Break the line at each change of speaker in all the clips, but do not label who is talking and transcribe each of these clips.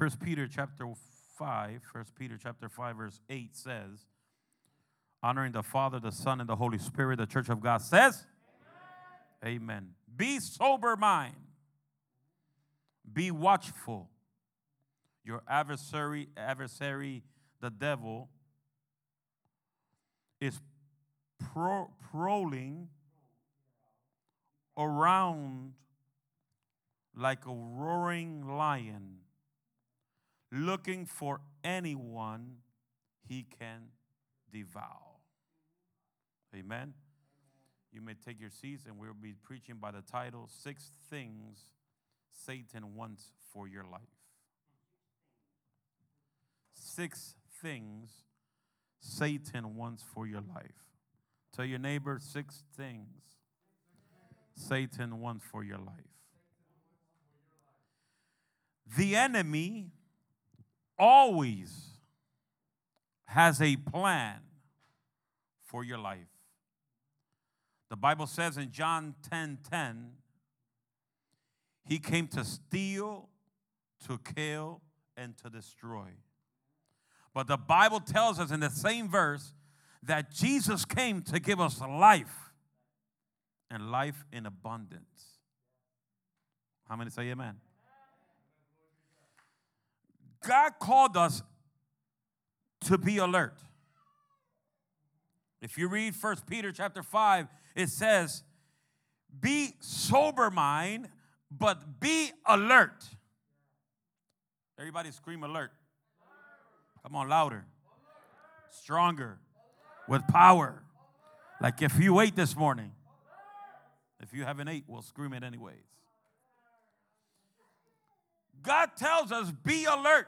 First Peter chapter 5, First Peter chapter 5, verse 8 says, honoring the Father, the Son, and the Holy Spirit, the church of God says, Amen. Amen. Be sober mind. Be watchful. Your adversary, adversary, the devil, is pro- prowling around like a roaring lion, looking for anyone he can devour. Amen. You may take your seats, and we'll be preaching by the title Six Things Satan Wants for Your Life. Six things Satan wants for your life. Tell your neighbor six things Satan wants for your life. The enemy always has a plan for your life. The Bible says in John 10 10, he came to steal, to kill, and to destroy. But the Bible tells us in the same verse that Jesus came to give us life and life in abundance. How many say amen? God called us to be alert. If you read First Peter chapter 5, it says, Be sober mind, but be alert. Everybody scream alert. Come on, louder. Stronger. With power. Like if you ate this morning. If you haven't ate, we'll scream it anyways. God tells us be alert.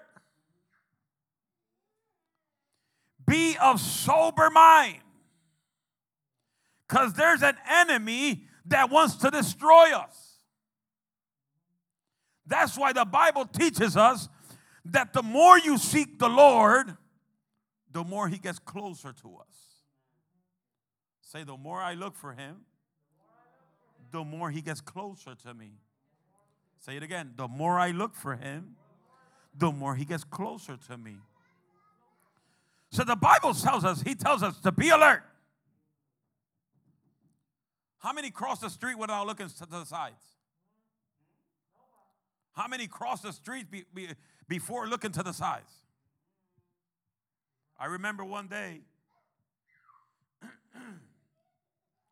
Be of sober mind. Because there's an enemy that wants to destroy us. That's why the Bible teaches us that the more you seek the Lord, the more He gets closer to us. Say, the more I look for Him, the more He gets closer to me. Say it again. The more I look for Him, the more He gets closer to me. So the Bible tells us, He tells us to be alert. How many cross the street without looking to the sides? How many cross the street be, be, before looking to the sides? I remember one day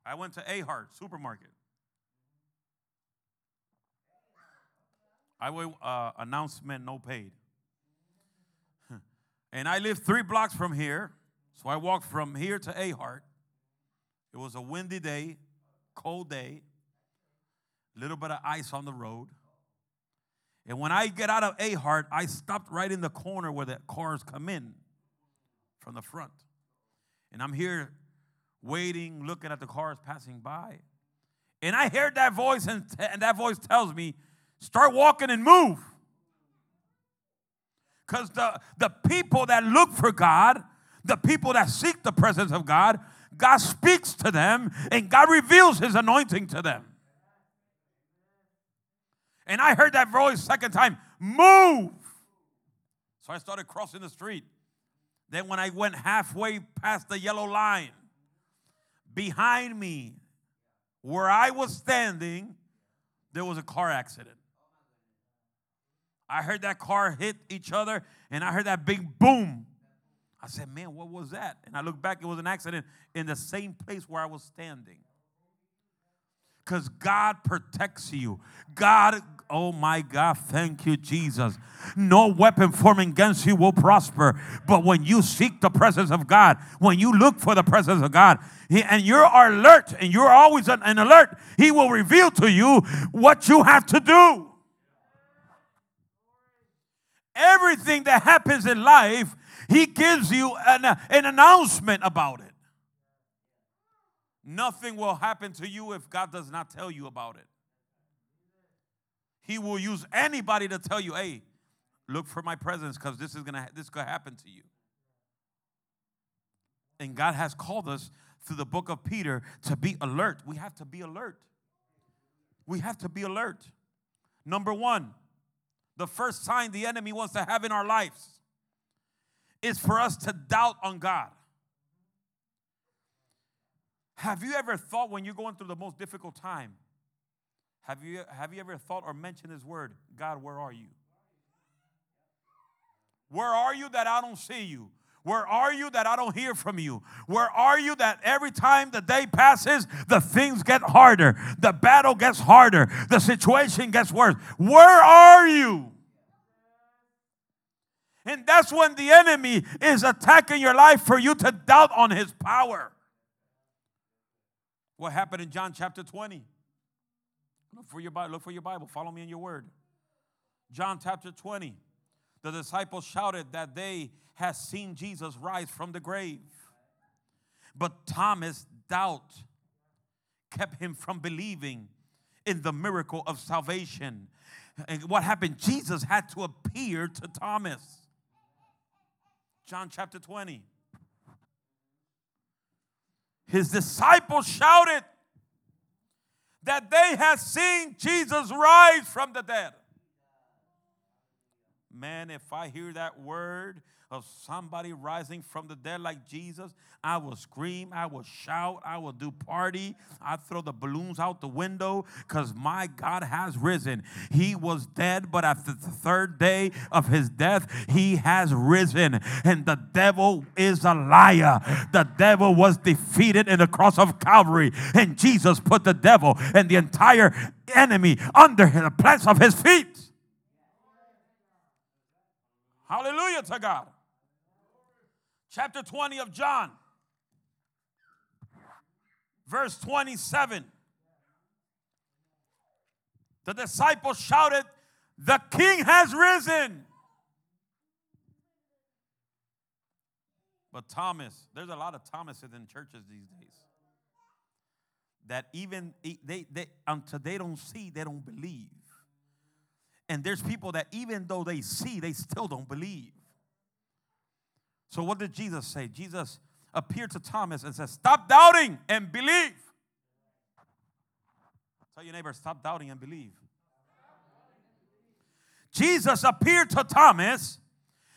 I went to Ahart supermarket. I will uh, announcement no paid. and I live three blocks from here, so I walked from here to Ahart. It was a windy day, cold day, little bit of ice on the road. And when I get out of Ahart, I stopped right in the corner where the cars come in from the front. And I'm here waiting, looking at the cars passing by. And I heard that voice, and, and that voice tells me, start walking and move. Because the, the people that look for God, the people that seek the presence of God, God speaks to them and God reveals his anointing to them. And I heard that voice second time, move. So I started crossing the street. Then when I went halfway past the yellow line, behind me, where I was standing, there was a car accident. I heard that car hit each other, and I heard that big boom. I said, Man, what was that? And I looked back, it was an accident in the same place where I was standing because God protects you. God, oh my God, thank you, Jesus. No weapon forming against you will prosper. But when you seek the presence of God, when you look for the presence of God, and you're alert and you're always an alert, He will reveal to you what you have to do. Everything that happens in life, He gives you an, an announcement about it. Nothing will happen to you if God does not tell you about it. He will use anybody to tell you, hey, look for my presence because this is gonna this could happen to you. And God has called us through the book of Peter to be alert. We have to be alert. We have to be alert. Number one, the first sign the enemy wants to have in our lives is for us to doubt on God. Have you ever thought when you're going through the most difficult time? Have you, have you ever thought or mentioned this word, God, where are you? Where are you that I don't see you? Where are you that I don't hear from you? Where are you that every time the day passes, the things get harder, the battle gets harder, the situation gets worse? Where are you? And that's when the enemy is attacking your life for you to doubt on his power. What happened in John chapter 20? Look for your Bible, look for your Bible. Follow me in your word. John chapter 20. The disciples shouted that they had seen Jesus rise from the grave. But Thomas' doubt kept him from believing in the miracle of salvation. And what happened? Jesus had to appear to Thomas. John chapter 20. His disciples shouted that they had seen Jesus rise from the dead. Man, if I hear that word of somebody rising from the dead like Jesus, I will scream, I will shout, I will do party, I throw the balloons out the window because my God has risen. He was dead, but after the third day of his death, he has risen. And the devil is a liar. The devil was defeated in the cross of Calvary, and Jesus put the devil and the entire enemy under the plants of his feet. Hallelujah to God. Chapter 20 of John, verse 27. The disciples shouted, The king has risen. But Thomas, there's a lot of Thomases in churches these days. That even they, they until they don't see, they don't believe. And there's people that even though they see, they still don't believe. So what did Jesus say? Jesus appeared to Thomas and said, Stop doubting and believe. Tell your neighbor, stop doubting and believe. Jesus appeared to Thomas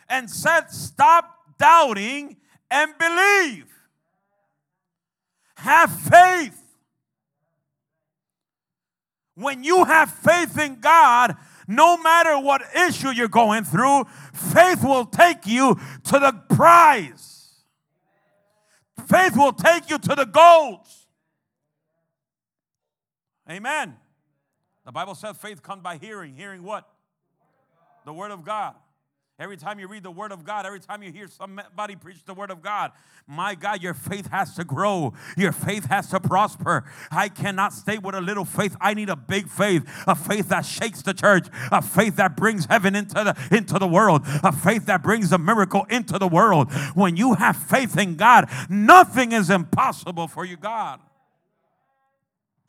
and said, Stop doubting and believe. Have faith. When you have faith in God, no matter what issue you're going through, faith will take you to the prize. Faith will take you to the goals. Amen. The Bible says faith comes by hearing. Hearing what? The Word of God. Every time you read the Word of God, every time you hear somebody preach the Word of God, my God, your faith has to grow. Your faith has to prosper. I cannot stay with a little faith. I need a big faith, a faith that shakes the church, a faith that brings heaven into the, into the world, a faith that brings a miracle into the world. When you have faith in God, nothing is impossible for you, God.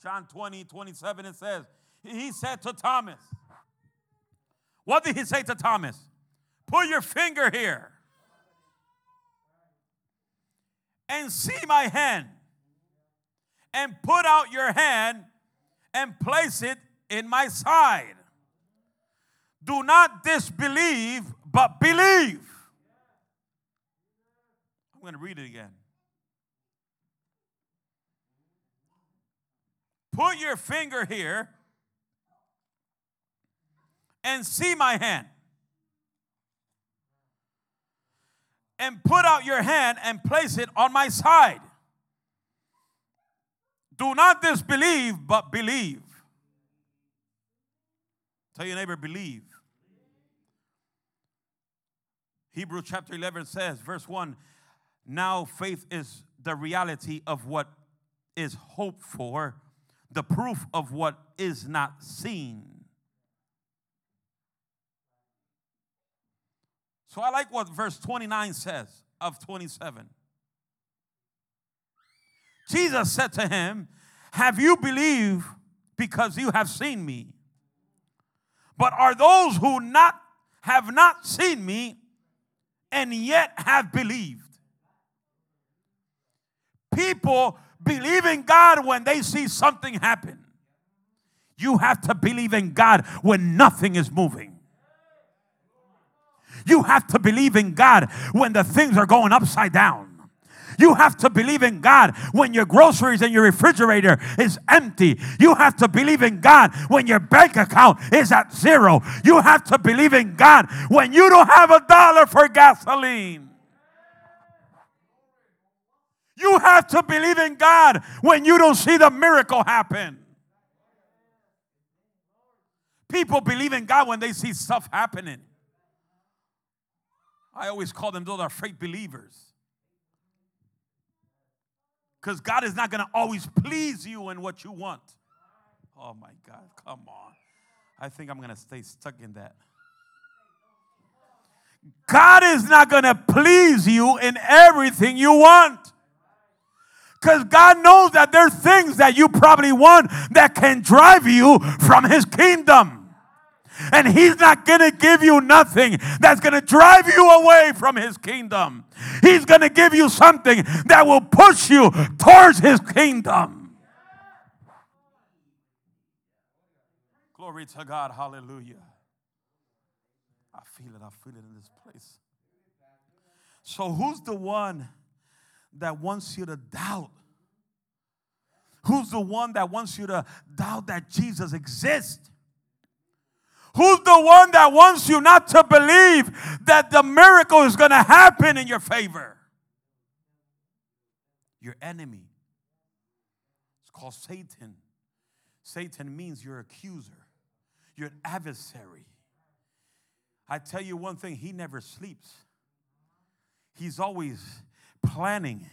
John 20, 27, it says, He said to Thomas, What did he say to Thomas? Put your finger here and see my hand. And put out your hand and place it in my side. Do not disbelieve, but believe. I'm going to read it again. Put your finger here and see my hand. And put out your hand and place it on my side. Do not disbelieve, but believe. Tell your neighbor, believe. Hebrew chapter 11 says, verse 1 Now faith is the reality of what is hoped for, the proof of what is not seen. So I like what verse 29 says of 27. Jesus said to him, Have you believed because you have seen me? But are those who not have not seen me and yet have believed? People believe in God when they see something happen. You have to believe in God when nothing is moving. You have to believe in God when the things are going upside down. You have to believe in God when your groceries and your refrigerator is empty. You have to believe in God when your bank account is at zero. You have to believe in God when you don't have a dollar for gasoline. You have to believe in God when you don't see the miracle happen. People believe in God when they see stuff happening. I always call them those are fake believers. Because God is not going to always please you in what you want. Oh my God, come on. I think I'm going to stay stuck in that. God is not going to please you in everything you want. Because God knows that there's things that you probably want that can drive you from His kingdom. And He's not going to give you nothing that's going to drive you away from His kingdom. He's going to give you something that will push you towards His kingdom. Glory to God. Hallelujah. I feel it. I feel it in this place. So, who's the one? that wants you to doubt? Who's the one that wants you to doubt that Jesus exists? Who's the one that wants you not to believe that the miracle is going to happen in your favor? Your enemy. It's called Satan. Satan means your accuser, your adversary. I tell you one thing, he never sleeps. He's always planning.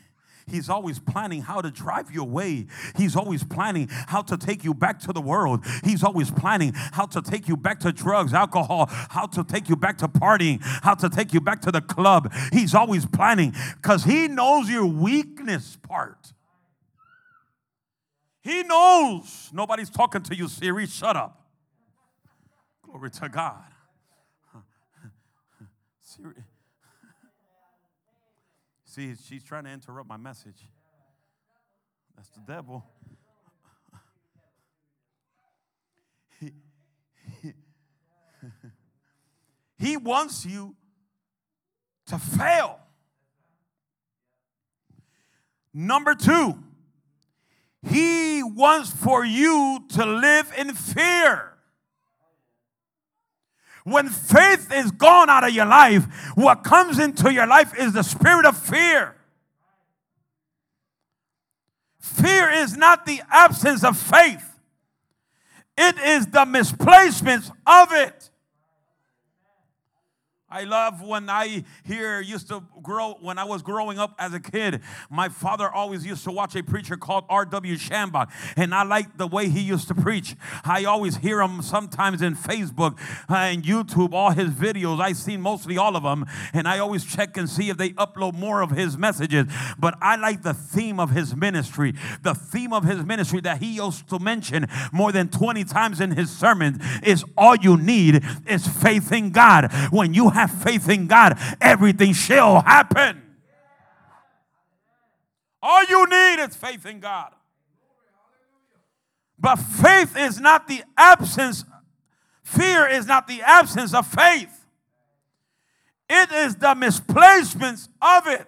He's always planning how to drive you away. He's always planning how to take you back to the world. He's always planning how to take you back to drugs, alcohol, how to take you back to partying, how to take you back to the club. He's always planning because he knows your weakness part. He knows. Nobody's talking to you, Siri. Shut up. Glory to God. Siri. See, she's trying to interrupt my message. That's the devil. He, he, he wants you to fail. Number two, he wants for you to live in fear. When faith is gone out of your life, what comes into your life is the spirit of fear. Fear is not the absence of faith, it is the misplacement of it. I love when I hear used to grow when I was growing up as a kid. My father always used to watch a preacher called R.W. Schambach, and I like the way he used to preach. I always hear him sometimes in Facebook and YouTube, all his videos. I've seen mostly all of them, and I always check and see if they upload more of his messages. But I like the theme of his ministry. The theme of his ministry that he used to mention more than 20 times in his sermons is all you need is faith in God. When you have have faith in God, everything shall happen. All you need is faith in God. But faith is not the absence, fear is not the absence of faith. It is the misplacements of it.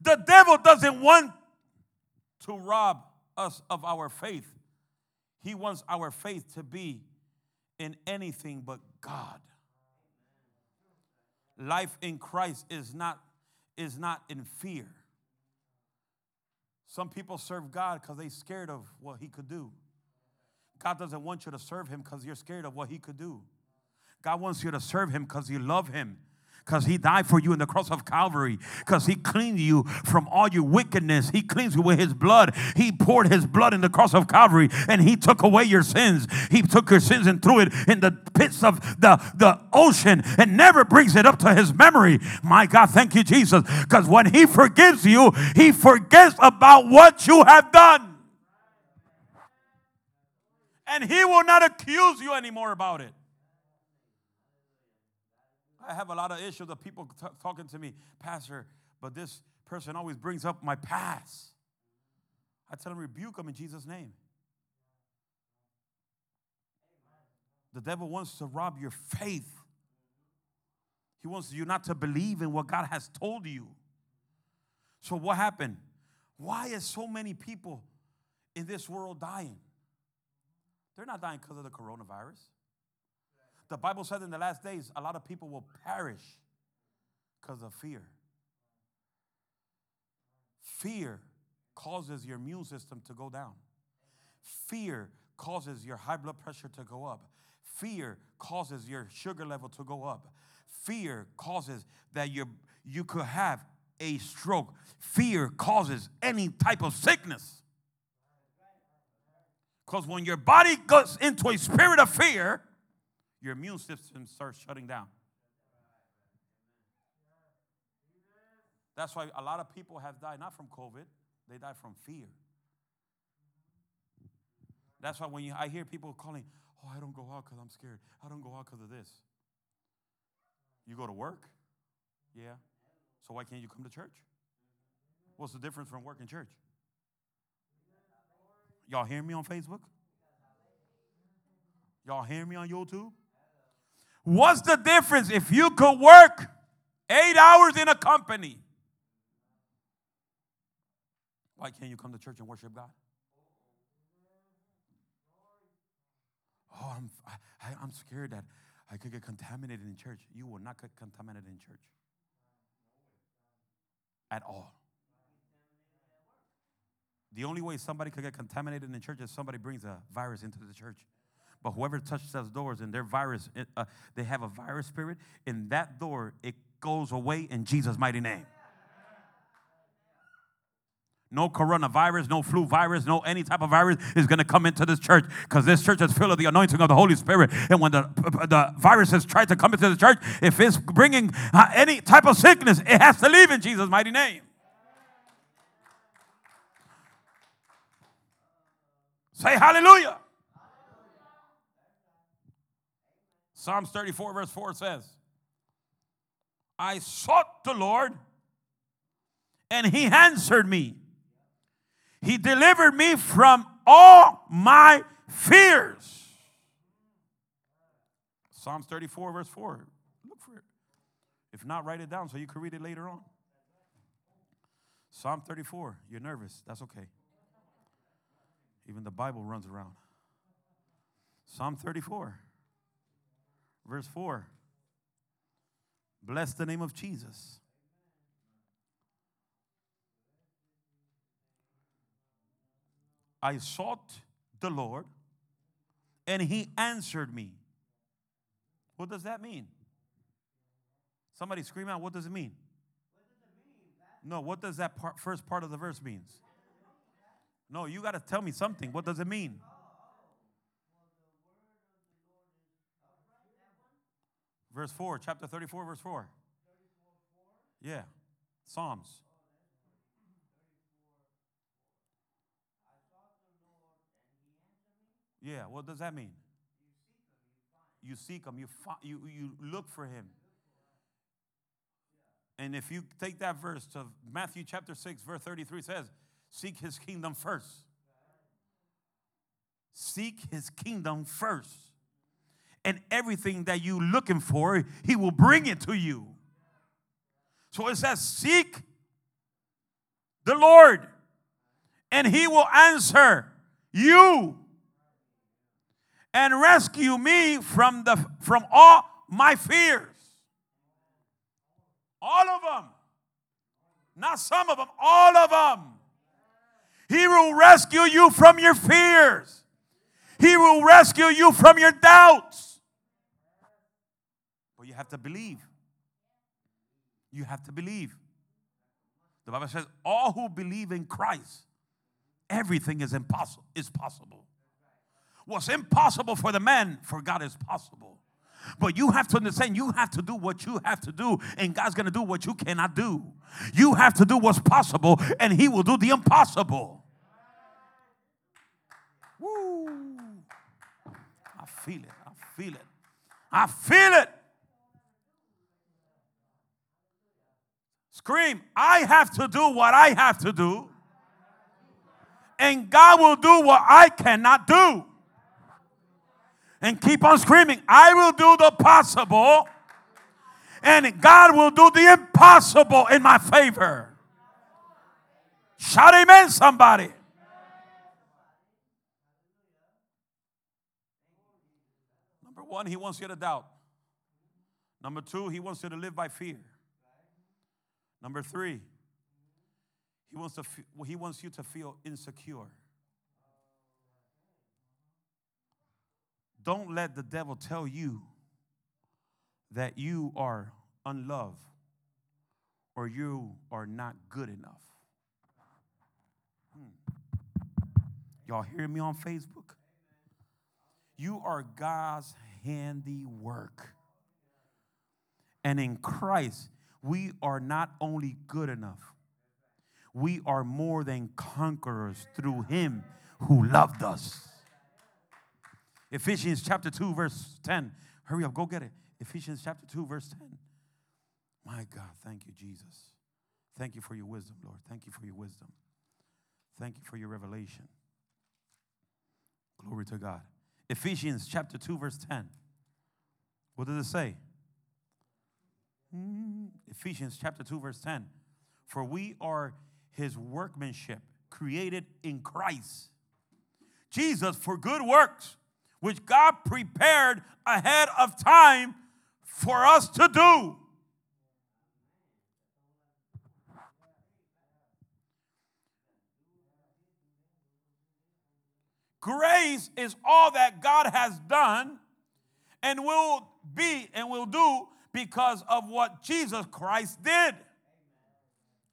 The devil doesn't want to rob us of our faith. He wants our faith to be in anything but God life in Christ is not, is not in fear. Some people serve God because they're scared of what He could do. God doesn't want you to serve Him because you're scared of what He could do. God wants you to serve Him because you love Him because he died for you in the cross of Calvary, because he cleaned you from all your wickedness. He cleans you with his blood. He poured his blood in the cross of Calvary and he took away your sins. He took your sins and threw it in the pits of the, the ocean and never brings it up to his memory. My God, thank you, Jesus, because when he forgives you, he forgets about what you have done. And he will not accuse you anymore about it. I have a lot of issues of people t- talking to me, Pastor, but this person always brings up my past. I tell them, rebuke them in Jesus' name. The devil wants to rob your faith. He wants you not to believe in what God has told you. So, what happened? Why is so many people in this world dying? They're not dying because of the coronavirus. The Bible said in the last days, a lot of people will perish because of fear. Fear causes your immune system to go down. Fear causes your high blood pressure to go up. Fear causes your sugar level to go up. Fear causes that you you could have a stroke. Fear causes any type of sickness. Because when your body goes into a spirit of fear, your immune system starts shutting down. That's why a lot of people have died not from COVID, they died from fear. That's why when you, I hear people calling, oh, I don't go out because I'm scared. I don't go out because of this. You go to work? Yeah. So why can't you come to church? What's the difference from work and church? Y'all hear me on Facebook? Y'all hear me on YouTube? What's the difference if you could work eight hours in a company? Why can't you come to church and worship God? Oh, I'm, I, I'm scared that I could get contaminated in church. You will not get contaminated in church at all. The only way somebody could get contaminated in church is somebody brings a virus into the church. But whoever touches those doors and their virus, uh, they have a virus spirit, in that door, it goes away in Jesus' mighty name. No coronavirus, no flu virus, no any type of virus is going to come into this church because this church is filled with the anointing of the Holy Spirit. And when the, the viruses try to come into the church, if it's bringing uh, any type of sickness, it has to leave in Jesus' mighty name. Say hallelujah. Psalms 34, verse 4 says, I sought the Lord, and he answered me he delivered me from all my fears. Psalms 34, verse 4. Look for it. If not, write it down so you can read it later on. Psalm 34. You're nervous. That's okay. Even the Bible runs around. Psalm 34, verse 4. Bless the name of Jesus. I sought the Lord, and he answered me. What does that mean? Somebody scream out, what does it mean? no, what does that part, first part of the verse means? No, you got to tell me something. What does it mean? Verse 4, chapter 34, verse 4. Yeah, Psalms. Yeah, what does that mean? You seek him, you, find. you, you look for him. And if you take that verse to Matthew chapter 6, verse 33 says, Seek his kingdom first. Seek his kingdom first. And everything that you're looking for, he will bring it to you. So it says, Seek the Lord, and he will answer you and rescue me from, the, from all my fears. All of them. Not some of them, all of them. He will rescue you from your fears. He will rescue you from your doubts. But you have to believe. You have to believe. The Bible says, all who believe in Christ, everything is impossible, is possible. What's impossible for the man, for God is possible. But you have to understand, you have to do what you have to do, and God's gonna do what you cannot do. You have to do what's possible, and He will do the impossible. Woo! I feel it. I feel it. I feel it. Scream, I have to do what I have to do, and God will do what I cannot do and keep on screaming, I will do the possible And God will do the impossible in my favor. Shout amen, somebody. Number one, he wants you to doubt. Number two, he wants you to live by fear. Number three, he wants, to, he wants you to feel insecure. Don't let the devil tell you that you are unloved or you are not good enough. Hmm. Y'all hear me on Facebook? You are God's handiwork. And in Christ, we are not only good enough, we are more than conquerors through Him who loved us. Ephesians chapter 2, verse 10. Hurry up, go get it. Ephesians chapter 2, verse 10. My God, thank you, Jesus. Thank you for your wisdom, Lord. Thank you for your wisdom. Thank you for your revelation. Glory to God. Ephesians chapter 2, verse 10. What does it say? Mm, Ephesians chapter 2, verse 10. For we are his workmanship, created in Christ. Jesus for good works, which God prepared ahead of time for us to do. Grace is all that God has done and will be and will do because of what Jesus Christ did.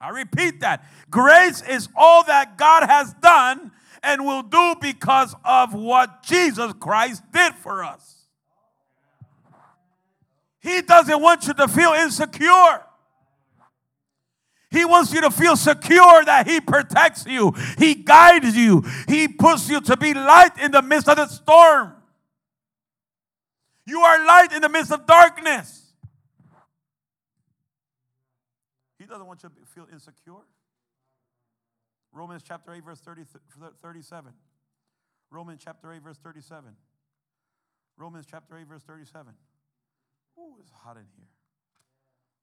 I repeat that. Grace is all that God has done and will do because of what Jesus Christ did for us. He doesn't want you to feel insecure. He wants you to feel secure that He protects you, He guides you, He puts you to be light in the midst of the storm. You are light in the midst of darkness. He doesn't want you to feel insecure. Romans chapter 8, verse 30, 37. Romans chapter 8, verse 37. Romans chapter 8, verse 37. Ooh, it's hot in here.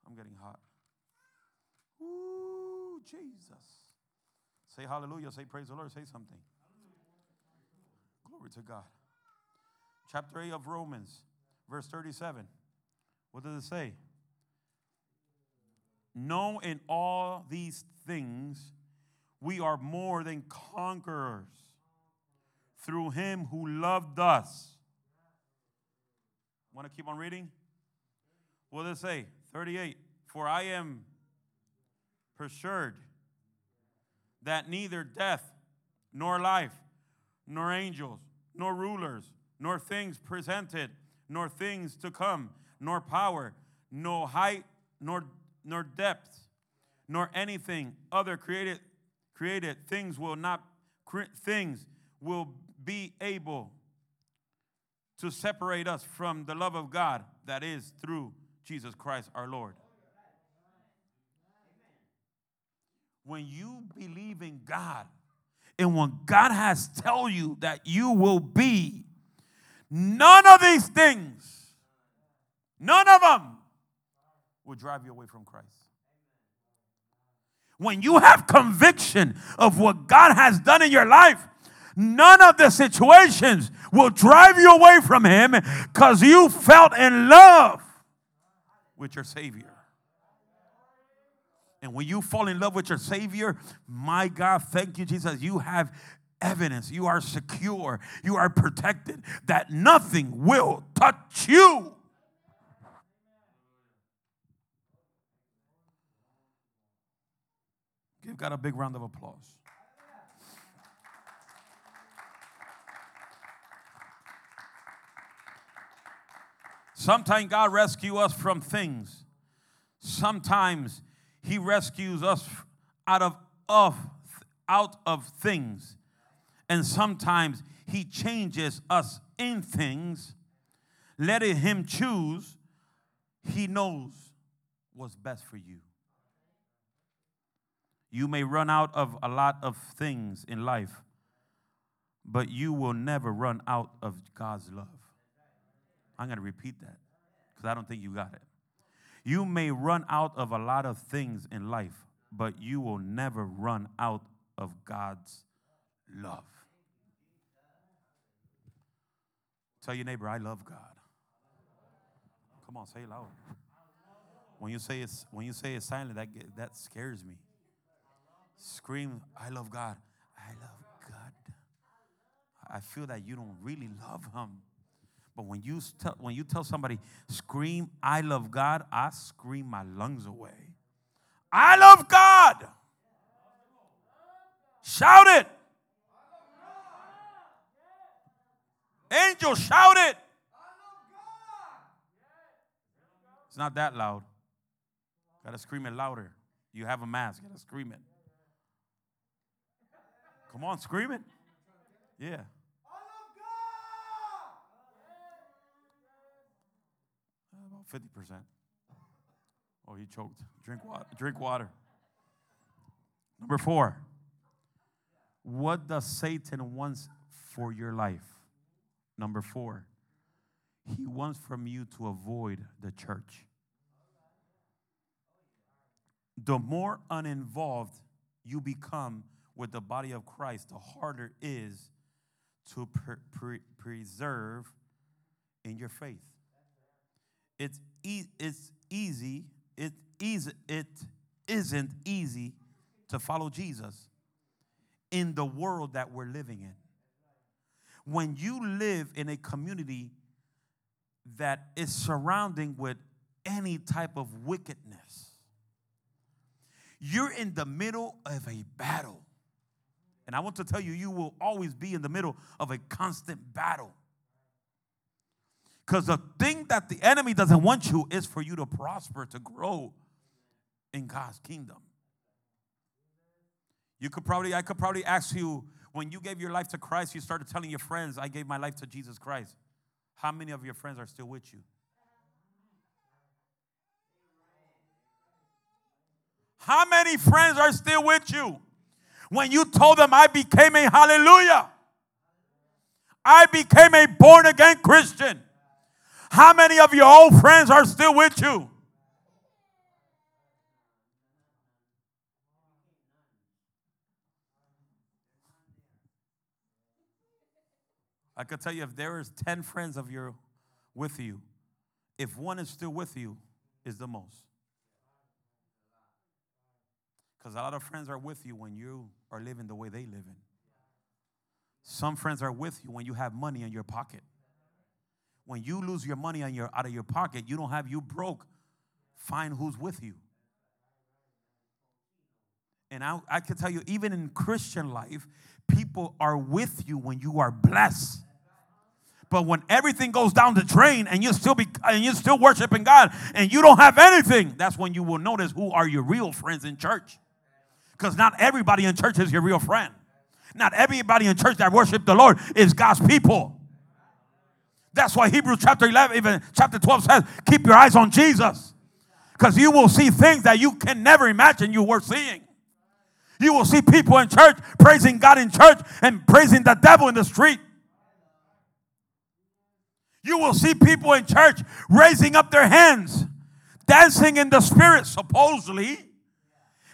I'm getting hot. Ooh, Jesus. Say hallelujah. Say praise the Lord. Say something. Glory to God. Chapter 8 of Romans, verse 37. What does it say? Know in all these things we are more than conquerors through him who loved us. Want to keep on reading? What does it say? 38. For I am persuaded that neither death, nor life, nor angels, nor rulers, nor things presented, nor things to come, nor power, no height, nor, nor depth, nor anything other created created things will not things will be able to separate us from the love of God that is through Jesus Christ our Lord. When you believe in God and when God has tell you that you will be none of these things none of them will drive you away from Christ. When you have conviction of what God has done in your life, none of the situations will drive you away from Him because you felt in love with your Savior. And when you fall in love with your Savior, my God, thank you, Jesus, you have evidence. You are secure. You are protected that nothing will touch you. Give God a big round of applause. Sometimes God rescue us from things. Sometimes He rescues us out of, of out of things. And sometimes He changes us in things. Letting Him choose, He knows what's best for you. You may run out of a lot of things in life, but you will never run out of God's love. I'm going to repeat that because I don't think you got it. You may run out of a lot of things in life, but you will never run out of God's love. Tell your neighbor, I love God. Come on, say it loud. When you say it's when you say it silent, that that scares me. Scream, I love God. I love God. I feel that you don't really love Him. But when you tell, when you tell somebody, scream, I love God, I scream my lungs away. I love God. Shout it. Angel, shout it. It's not that loud. Gotta scream it louder. You have a mask, gotta scream it. Come on, scream it. Yeah. About 50%. Oh, he choked. Drink water. Drink water. Number four. What does Satan wants for your life? Number four. He wants from you to avoid the church. The more uninvolved you become with the body of Christ, the harder it is to pre- pre- preserve in your faith. It's, e- it's easy. It, easy. it isn't easy to follow Jesus in the world that we're living in. When you live in a community that is surrounding with any type of wickedness, you're in the middle of a battle. And I want to tell you, you will always be in the middle of a constant battle. Because the thing that the enemy doesn't want you is for you to prosper, to grow in God's kingdom. You could probably, I could probably ask you, when you gave your life to Christ, you started telling your friends, I gave my life to Jesus Christ. How many of your friends are still with you? How many friends are still with you? When you told them, I became a hallelujah, I became a born again Christian. How many of your old friends are still with you? I could tell you if there is 10 friends of you with you, if one is still with you, is the most. Because a lot of friends are with you when you are living the way they live in. Some friends are with you when you have money in your pocket. When you lose your money on your, out of your pocket, you don't have you broke. Find who's with you. And I, I can tell you, even in Christian life, people are with you when you are blessed. But when everything goes down the drain and you still be and you're still worshiping God and you don't have anything, that's when you will notice who are your real friends in church. Because not everybody in church is your real friend. Not everybody in church that worship the Lord is God's people. That's why Hebrews chapter 11, even chapter 12 says, keep your eyes on Jesus. Because you will see things that you can never imagine you were seeing. You will see people in church praising God in church and praising the devil in the street. You will see people in church raising up their hands, dancing in the spirit, supposedly.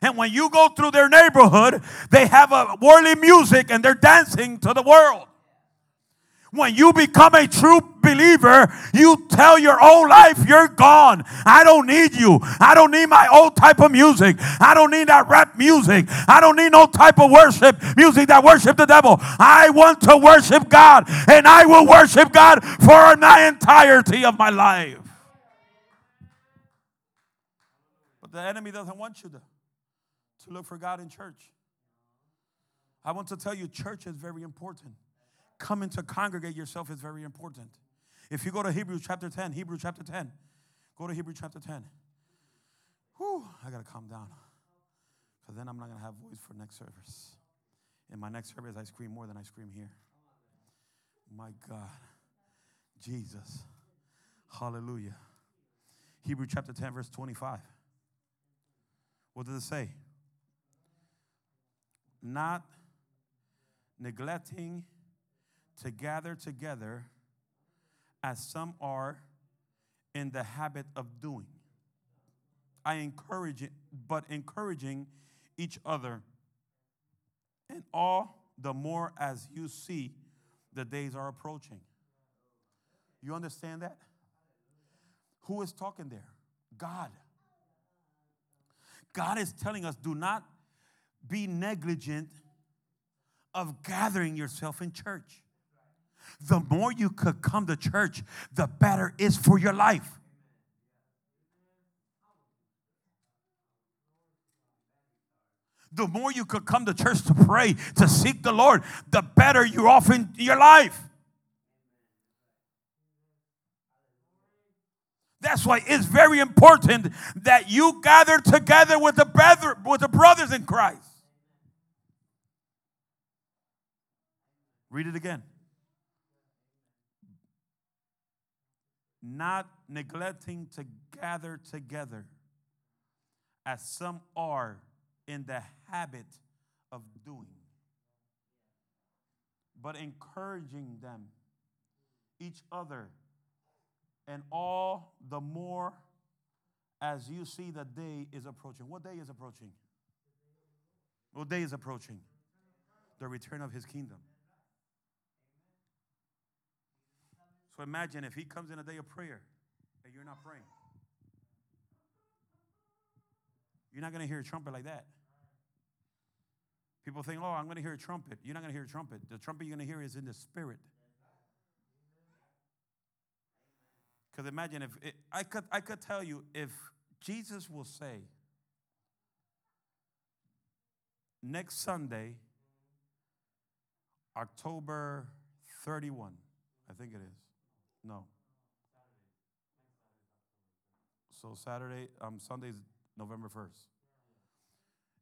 And when you go through their neighborhood, they have a worldly music and they're dancing to the world. When you become a true believer, you tell your old life you're gone. I don't need you. I don't need my old type of music. I don't need that rap music. I don't need no type of worship music that worship the devil. I want to worship God and I will worship God for my entirety of my life. But the enemy doesn't want you to, to look for God in church. I want to tell you, church is very important coming to congregate yourself is very important. If you go to Hebrews chapter 10, Hebrews chapter 10, go to Hebrews chapter 10. Whew, I got to calm down. Because then I'm not going to have voice for next service. In my next service, I scream more than I scream here. My God. Jesus. Hallelujah. Hebrew chapter 10, verse 25. What does it say? Not neglecting to gather together as some are in the habit of doing. I encourage it, but encouraging each other, and all the more as you see the days are approaching. You understand that? Who is talking there? God. God is telling us do not be negligent of gathering yourself in church. The more you could come to church, the better is for your life. The more you could come to church to pray, to seek the Lord, the better you're off in your life. That's why it's very important that you gather together with the brother, with the brothers in Christ. Read it again. Not neglecting to gather together, as some are in the habit of doing, but encouraging them, each other and all the more as you see the day is approaching. What day is approaching? What day is approaching? The return of his kingdom. So imagine if he comes in a day of prayer and you're not praying. You're not going to hear a trumpet like that. People think, oh, I'm going to hear a trumpet. You're not going to hear a trumpet. The trumpet you're going to hear is in the spirit. Because imagine if it, I could I could tell you if Jesus will say next Sunday, October 31, I think it is. No. So Saturday, um, Sunday's November 1st.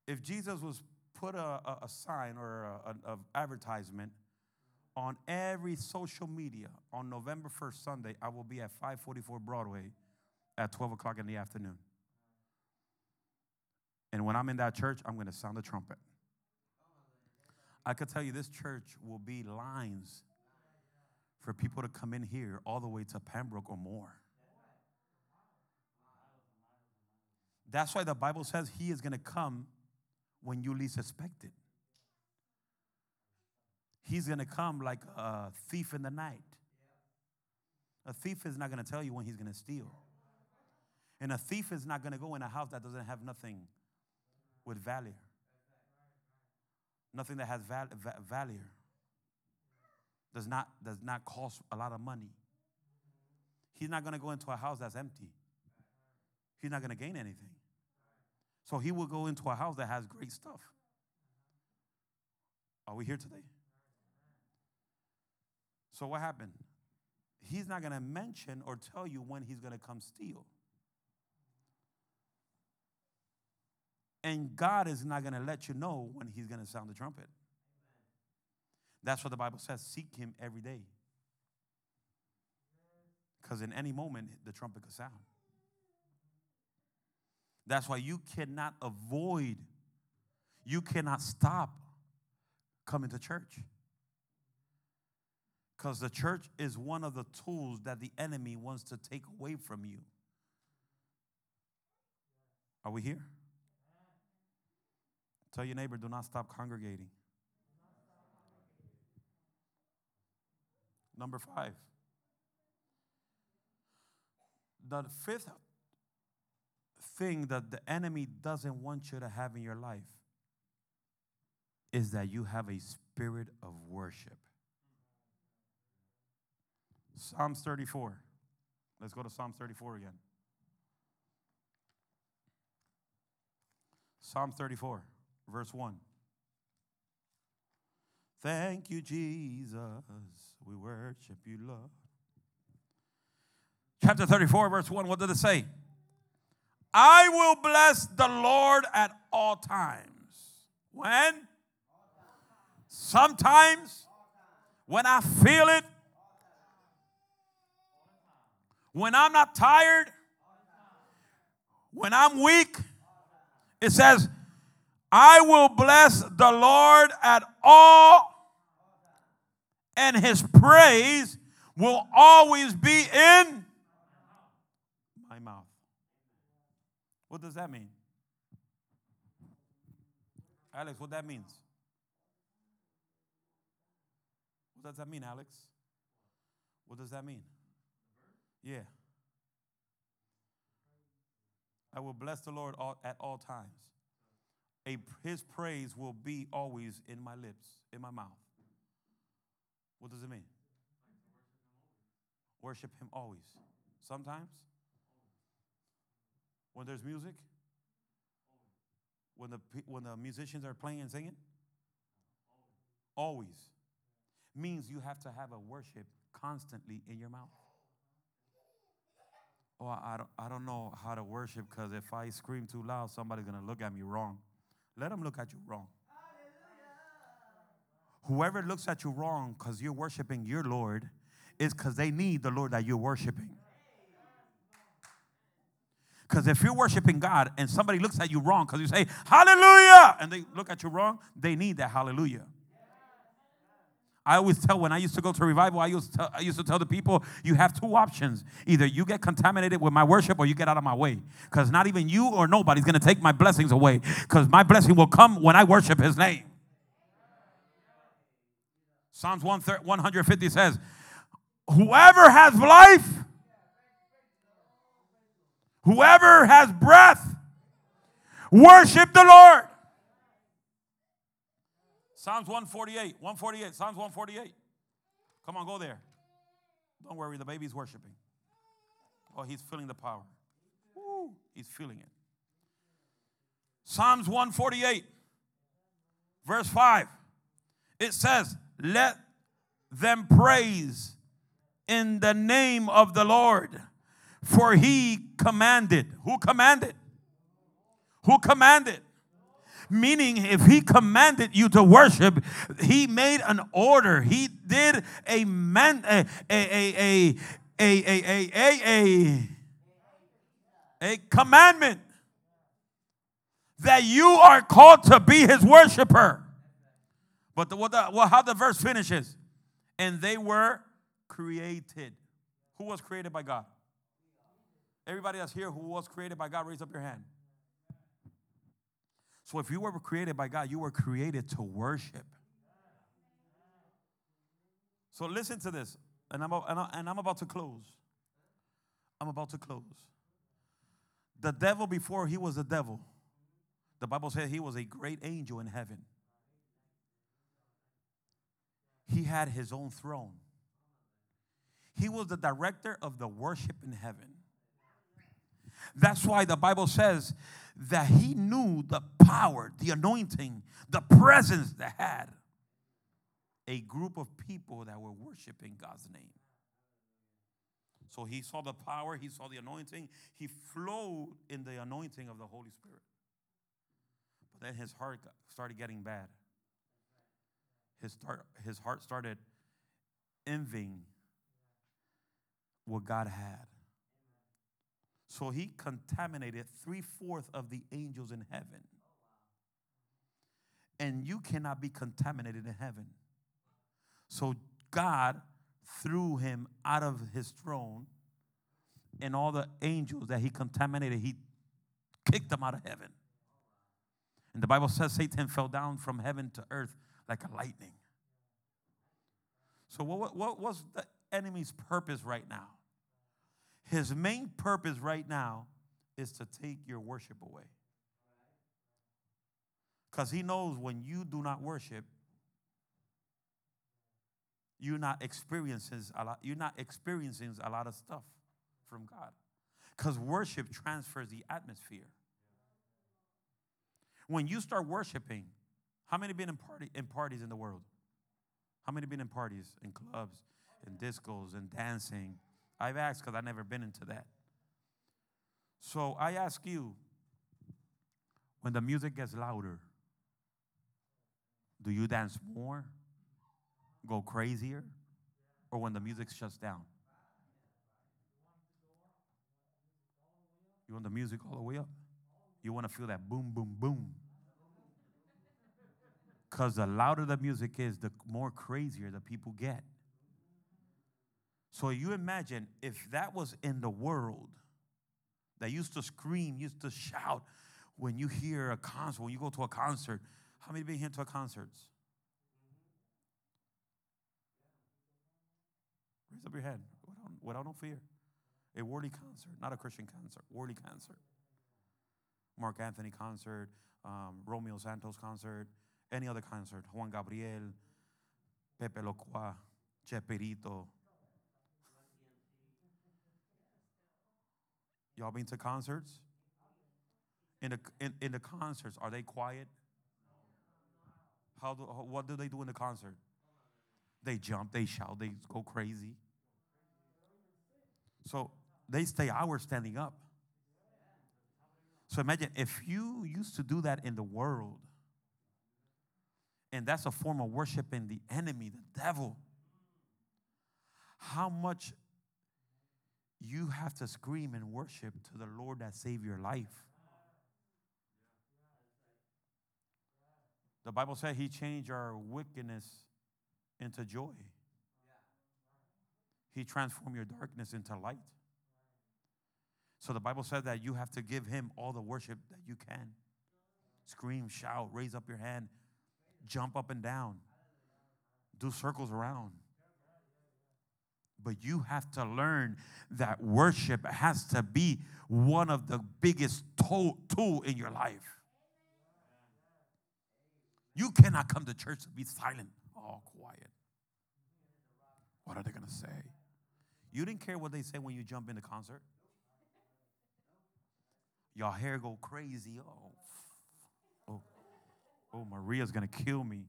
If Jesus was put a, a, a sign or an advertisement on every social media on November 1st, Sunday, I will be at 544 Broadway at 12 o'clock in the afternoon. And when I'm in that church, I'm going to sound the trumpet. I could tell you this church will be lines for people to come in here all the way to Pembroke or more. That's why the Bible says he is going to come when you least expect it. He's going to come like a thief in the night. A thief is not going to tell you when he's going to steal. And a thief is not going to go in a house that doesn't have nothing with value. Nothing that has val- value. Does not, does not cost a lot of money. He's not going to go into a house that's empty. He's not going to gain anything. So he will go into a house that has great stuff. Are we here today? So what happened? He's not going to mention or tell you when he's going to come steal. And God is not going to let you know when he's going to sound the trumpet. That's what the Bible says seek him every day. Because in any moment, the trumpet could sound. That's why you cannot avoid, you cannot stop coming to church. Because the church is one of the tools that the enemy wants to take away from you. Are we here? Tell your neighbor, do not stop congregating. Number five. The fifth thing that the enemy doesn't want you to have in your life is that you have a spirit of worship. Psalms 34. Let's go to Psalms 34 again. Psalm 34, verse 1. Thank you, Jesus. We worship you, Lord. Chapter 34, verse 1. What did it say? I will bless the Lord at all times. When? Sometimes. When I feel it when I'm not tired, when I'm weak, it says, I will bless the Lord at all, and his praise will always be in my mouth. What does that mean? Alex, what that means? What does that mean, Alex? What does that mean? Yeah. I will bless the Lord all, at all times. A, his praise will be always in my lips, in my mouth. What does it mean? Worship him always. Sometimes? When there's music? When the, when the musicians are playing and singing? Always. Means you have to have a worship constantly in your mouth. Oh, I don't, I don't know how to worship because if I scream too loud, somebody's going to look at me wrong. Let them look at you wrong. Whoever looks at you wrong because you're worshiping your Lord is because they need the Lord that you're worshiping. Because if you're worshiping God and somebody looks at you wrong because you say, Hallelujah, and they look at you wrong, they need that hallelujah. I always tell when I used to go to revival, I used to, tell, I used to tell the people, you have two options. Either you get contaminated with my worship or you get out of my way. Because not even you or nobody's going to take my blessings away. Because my blessing will come when I worship his name. Psalms 150 says, Whoever has life, whoever has breath, worship the Lord. Psalms 148, 148, Psalms 148. Come on, go there. Don't worry, the baby's worshiping. Oh, he's feeling the power. Woo, he's feeling it. Psalms 148, verse 5. It says, let them praise in the name of the Lord. For he commanded. Who commanded? Who commanded? Meaning, if he commanded you to worship, he made an order. He did a man a a a a a a a, a commandment that you are called to be his worshiper. But the, what the, well, how the verse finishes, and they were created. Who was created by God? Everybody that's here who was created by God, raise up your hand. So if you were created by God, you were created to worship. So listen to this, and I'm, and I'm about to close. I'm about to close. The devil, before he was a devil, the Bible said he was a great angel in heaven. He had his own throne. He was the director of the worship in heaven. That's why the Bible says that he knew the power, the anointing, the presence that had a group of people that were worshiping God's name. So he saw the power, he saw the anointing, he flowed in the anointing of the Holy Spirit. But then his heart started getting bad. His, start, his heart started envying what God had. So he contaminated three fourths of the angels in heaven. And you cannot be contaminated in heaven. So God threw him out of his throne, and all the angels that he contaminated, he kicked them out of heaven. And the Bible says Satan fell down from heaven to earth like a lightning. So, what, what was the enemy's purpose right now? His main purpose right now is to take your worship away. Because he knows when you do not worship, you're not experiencing a lot, you're not experiencing a lot of stuff from God. Because worship transfers the atmosphere. When you start worshiping, how many been in party in parties in the world? How many been in parties, in clubs, in discos, and dancing? I've asked because I've never been into that. So I ask you, when the music gets louder, do you dance more, go crazier, or when the music shuts down? You want the music all the way up? You want to feel that boom, boom, boom. Because the louder the music is, the more crazier the people get. So you imagine if that was in the world, that used to scream, used to shout when you hear a concert, when you go to a concert. How many been here to a concerts? Raise up your hand without, without no fear. A worldly concert, not a Christian concert, worldly concert. Marc Anthony concert, um, Romeo Santos concert, any other concert, Juan Gabriel, Pepe Locua, Cheperito. Y'all been to concerts? In the, in, in the concerts, are they quiet? How do, what do they do in the concert? They jump, they shout, they go crazy. So they stay hours standing up. So imagine if you used to do that in the world, and that's a form of worshiping the enemy, the devil, how much you have to scream and worship to the Lord that saved your life. The Bible said he changed our wickedness into joy. He transformed your darkness into light. So the Bible said that you have to give him all the worship that you can. Scream, shout, raise up your hand, jump up and down, do circles around. But you have to learn that worship has to be one of the biggest tool, tool in your life. You cannot come to church to be silent, all quiet. What are they going to say? You didn't care what they say when you jump in the concert. Your hair go crazy. Oh, oh, Maria's gonna kill me.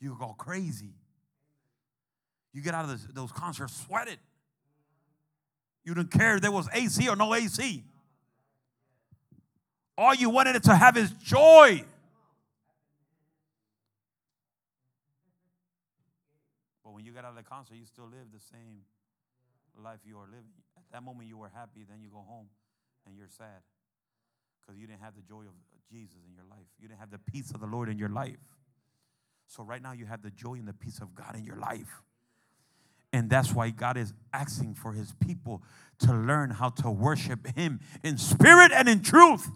You go crazy. You get out of those concerts sweated. You didn't care if there was AC or no AC. All you wanted it to have is joy. But when you get out of the concert, you still live the same life you are living. At that moment, you were happy, then you go home and you're sad because you didn't have the joy of Jesus in your life. You didn't have the peace of the Lord in your life. So, right now, you have the joy and the peace of God in your life. And that's why God is asking for his people to learn how to worship him in spirit and in truth.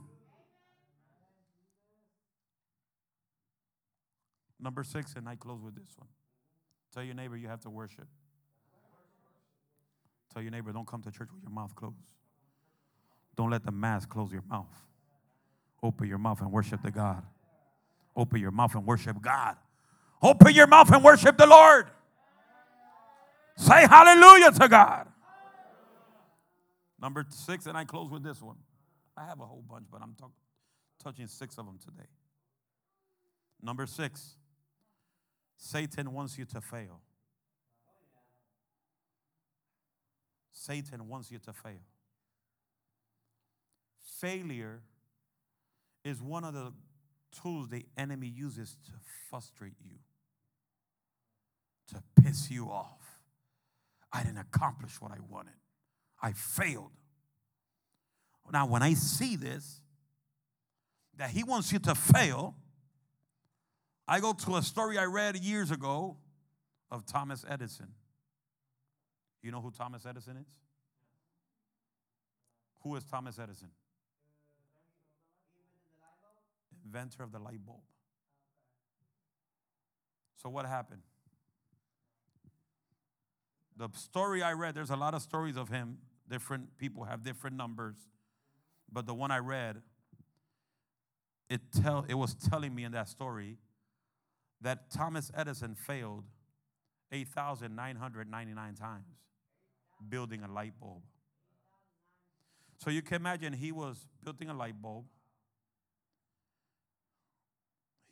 Number six, and I close with this one. Tell your neighbor you have to worship. Tell your neighbor, don't come to church with your mouth closed. Don't let the mask close your mouth. Open your mouth and worship the God. Open your mouth and worship God. Open your mouth and worship the Lord. Say hallelujah to God. Number six, and I close with this one. I have a whole bunch, but I'm talk, touching six of them today. Number six, Satan wants you to fail. Satan wants you to fail failure is one of the tools the enemy uses to frustrate you, to piss you off. I didn't accomplish what I wanted, I failed. Now, when I see this, that he wants you to fail, I go to a story I read years ago of Thomas Edison. You know who Thomas Edison is? Who is Thomas Edison? Inventor of the light bulb. So, what happened? The story I read, there's a lot of stories of him. Different people have different numbers. But the one I read, it, tell, it was telling me in that story that Thomas Edison failed 8,999 times building a light bulb. So you can imagine he was building a light bulb.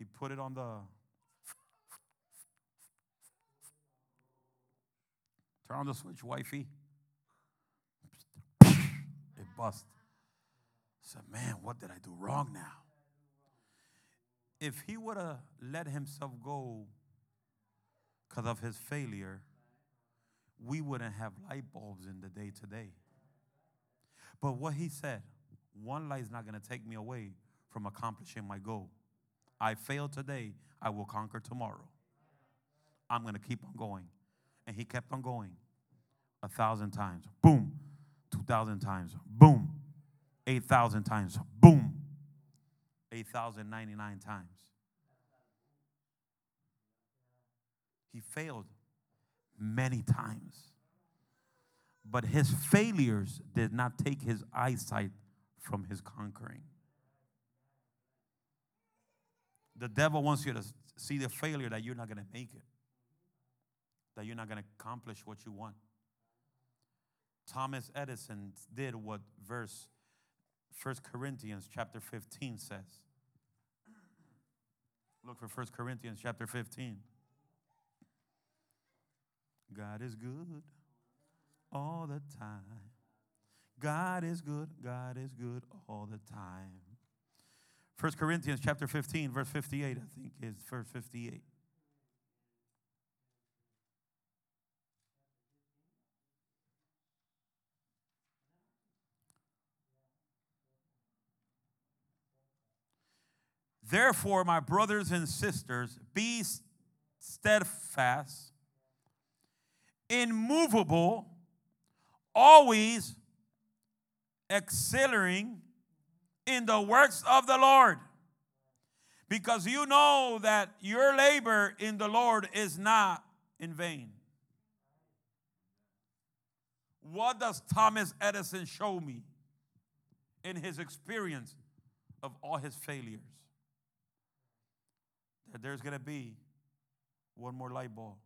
He put it on the turn on the switch, wifey. It bust. Said, man, what did I do wrong now? If he would have let himself go because of his failure, we wouldn't have light bulbs in the day today. But what he said, one light is not going to take me away from accomplishing my goal. I failed today, I will conquer tomorrow. I'm going to keep on going. And he kept on going a thousand times. Boom. Two thousand times. Boom. 8,000 times. Boom. 8,099 times. He failed many times. But his failures did not take his eyesight from his conquering. The devil wants you to see the failure that you're not going to make it, that you're not going to accomplish what you want. Thomas Edison did what verse 1 Corinthians chapter 15 says. Look for 1 Corinthians chapter 15. God is good all the time. God is good, God is good all the time. 1 Corinthians chapter 15, verse 58, I think is verse 58. Therefore, my brothers and sisters, be steadfast, immovable, always excelling in the works of the Lord. Because you know that your labor in the Lord is not in vain. What does Thomas Edison show me in his experience of all his failures? That there's going to be one more light bulb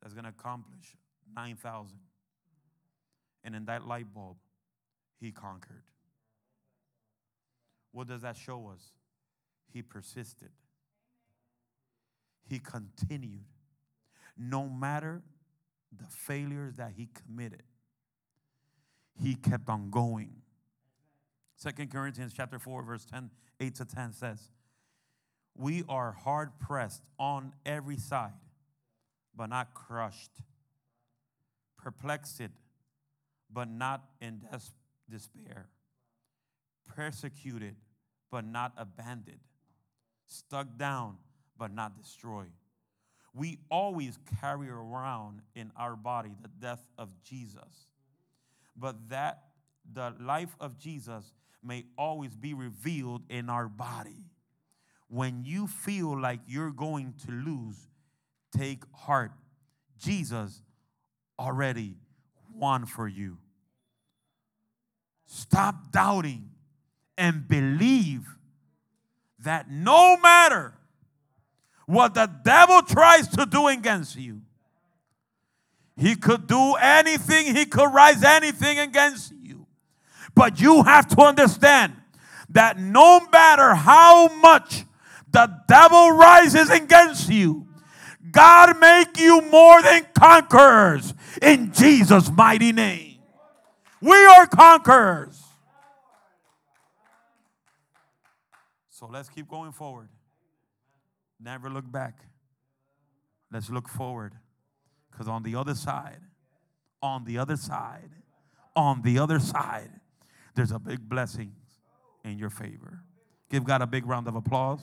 that's going to accomplish 9,000. And in that light bulb, he conquered. What does that show us? He persisted, he continued. No matter the failures that he committed, he kept on going. Second Corinthians chapter 4, verse 10, 8 to 10 says, We are hard pressed on every side, but not crushed, perplexed, but not in des- despair, persecuted, but not abandoned, stuck down, but not destroyed. We always carry around in our body the death of Jesus, but that the life of Jesus may always be revealed in our body. When you feel like you're going to lose, take heart. Jesus already won for you. Stop doubting and believe that no matter what the devil tries to do against you, he could do anything, he could rise anything against you. But you have to understand that no matter how much the devil rises against you, God make you more than conquerors in Jesus' mighty name. We are conquerors. So let's keep going forward. Never look back. Let's look forward. Because on the other side, on the other side, on the other side, there's a big blessing in your favor. Give God a big round of applause.